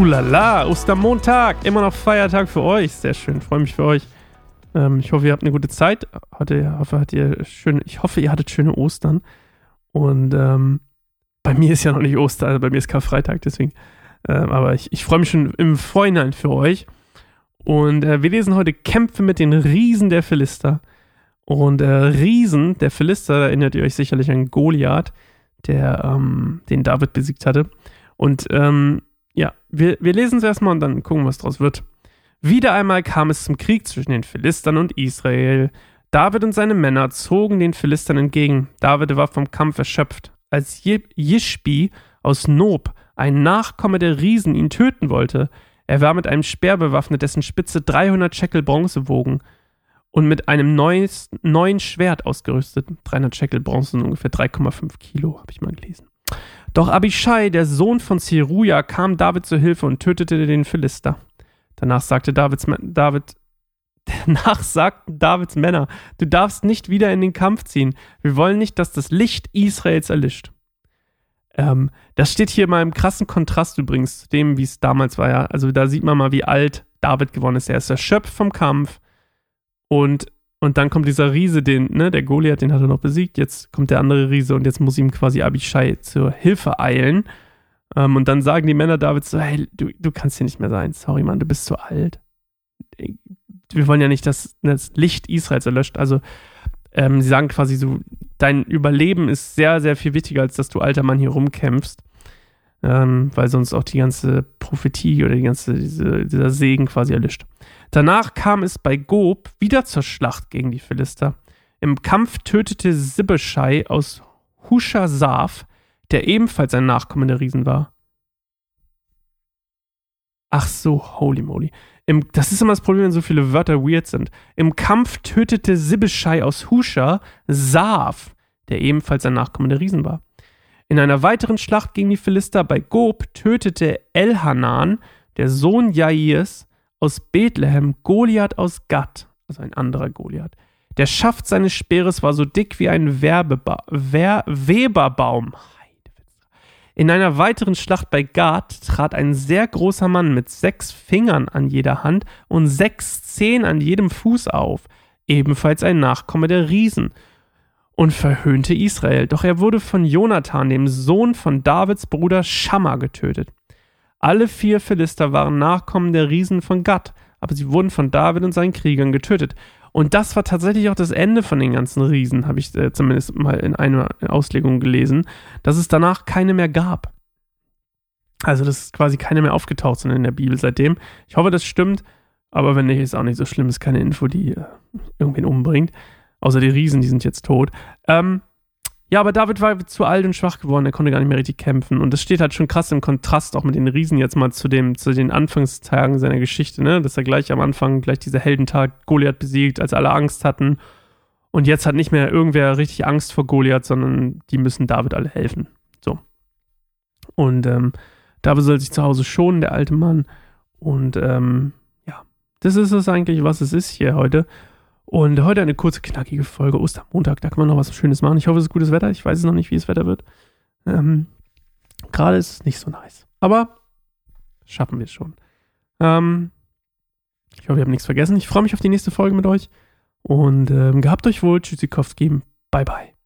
Hulala, Ostermontag, immer noch Feiertag für euch. Sehr schön, freue mich für euch. Ähm, ich hoffe, ihr habt eine gute Zeit. Heute, hoffe, hat ihr schöne, ich hoffe, ihr hattet schöne Ostern. Und ähm, bei mir ist ja noch nicht Ostern, also bei mir ist Karfreitag, deswegen. Ähm, aber ich, ich freue mich schon im Vorhinein für euch. Und äh, wir lesen heute Kämpfe mit den Riesen der Philister. Und äh, Riesen der Philister, erinnert ihr euch sicherlich an Goliath, der ähm, den David besiegt hatte. Und ähm, ja, wir, wir lesen es erstmal und dann gucken, was draus wird. Wieder einmal kam es zum Krieg zwischen den Philistern und Israel. David und seine Männer zogen den Philistern entgegen. David war vom Kampf erschöpft. Als Jishbi aus Nob, ein Nachkomme der Riesen, ihn töten wollte, er war mit einem Speer bewaffnet, dessen Spitze 300 Shekel Bronze wogen und mit einem neues, neuen Schwert ausgerüstet. 300 Shekel Bronze sind ungefähr 3,5 Kilo, habe ich mal gelesen. Doch Abishai, der Sohn von Zeruja, kam David zur Hilfe und tötete den Philister. Danach sagte Davids, David, danach sagten Davids Männer, du darfst nicht wieder in den Kampf ziehen. Wir wollen nicht, dass das Licht Israels erlischt. Ähm, das steht hier mal im krassen Kontrast übrigens zu dem, wie es damals war. Ja. Also da sieht man mal, wie alt David geworden ist. Er ist erschöpft vom Kampf und und dann kommt dieser Riese, den, ne, der Goliath, den hat er noch besiegt. Jetzt kommt der andere Riese und jetzt muss ihm quasi Abishai zur Hilfe eilen. Ähm, und dann sagen die Männer Davids so: Hey, du, du kannst hier nicht mehr sein. Sorry, Mann, du bist zu alt. Wir wollen ja nicht, dass das Licht Israels erlöscht. Also, ähm, sie sagen quasi so: Dein Überleben ist sehr, sehr viel wichtiger, als dass du alter Mann hier rumkämpfst. Ähm, weil sonst auch die ganze Prophetie oder die ganze, diese, dieser Segen quasi erlischt. Danach kam es bei Gob wieder zur Schlacht gegen die Philister. Im Kampf tötete Sibbeschei aus Hushasaf, der ebenfalls ein Nachkommen der Riesen war. Ach so, holy moly. Im, das ist immer das Problem, wenn so viele Wörter weird sind. Im Kampf tötete Sibbeschei aus Husha Saaf, der ebenfalls ein Nachkommen der Riesen war. In einer weiteren Schlacht gegen die Philister bei Gob tötete Elhanan, der Sohn Jairs, aus Bethlehem Goliath aus Gad, also ein anderer Goliath. Der Schaft seines Speeres war so dick wie ein Werbeba Wer Weberbaum. In einer weiteren Schlacht bei Gad trat ein sehr großer Mann mit sechs Fingern an jeder Hand und sechs Zehen an jedem Fuß auf, ebenfalls ein Nachkomme der Riesen, und verhöhnte Israel. Doch er wurde von Jonathan, dem Sohn von Davids Bruder Schammer, getötet. Alle vier Philister waren Nachkommen der Riesen von Gad, aber sie wurden von David und seinen Kriegern getötet. Und das war tatsächlich auch das Ende von den ganzen Riesen, habe ich äh, zumindest mal in einer Auslegung gelesen, dass es danach keine mehr gab. Also, dass quasi keine mehr aufgetaucht sind in der Bibel seitdem. Ich hoffe, das stimmt, aber wenn nicht, ist auch nicht so schlimm. Ist keine Info, die äh, irgendwen umbringt. Außer die Riesen, die sind jetzt tot. Ähm, ja, aber David war zu alt und schwach geworden, er konnte gar nicht mehr richtig kämpfen. Und das steht halt schon krass im Kontrast auch mit den Riesen jetzt mal zu, dem, zu den Anfangstagen seiner Geschichte, ne? Dass er gleich am Anfang, gleich dieser Heldentag Goliath besiegt, als alle Angst hatten. Und jetzt hat nicht mehr irgendwer richtig Angst vor Goliath, sondern die müssen David alle helfen. So. Und ähm, David soll sich zu Hause schonen, der alte Mann. Und ähm, ja, das ist es eigentlich, was es ist hier heute. Und heute eine kurze, knackige Folge Ostermontag. Da kann man noch was Schönes machen. Ich hoffe, es ist gutes Wetter. Ich weiß es noch nicht, wie es Wetter wird. Ähm, Gerade ist es nicht so nice. Aber schaffen wir es schon. Ähm, ich hoffe, ihr habt nichts vergessen. Ich freue mich auf die nächste Folge mit euch. Und ähm, gehabt euch wohl. Tschüssikowski. Bye, bye.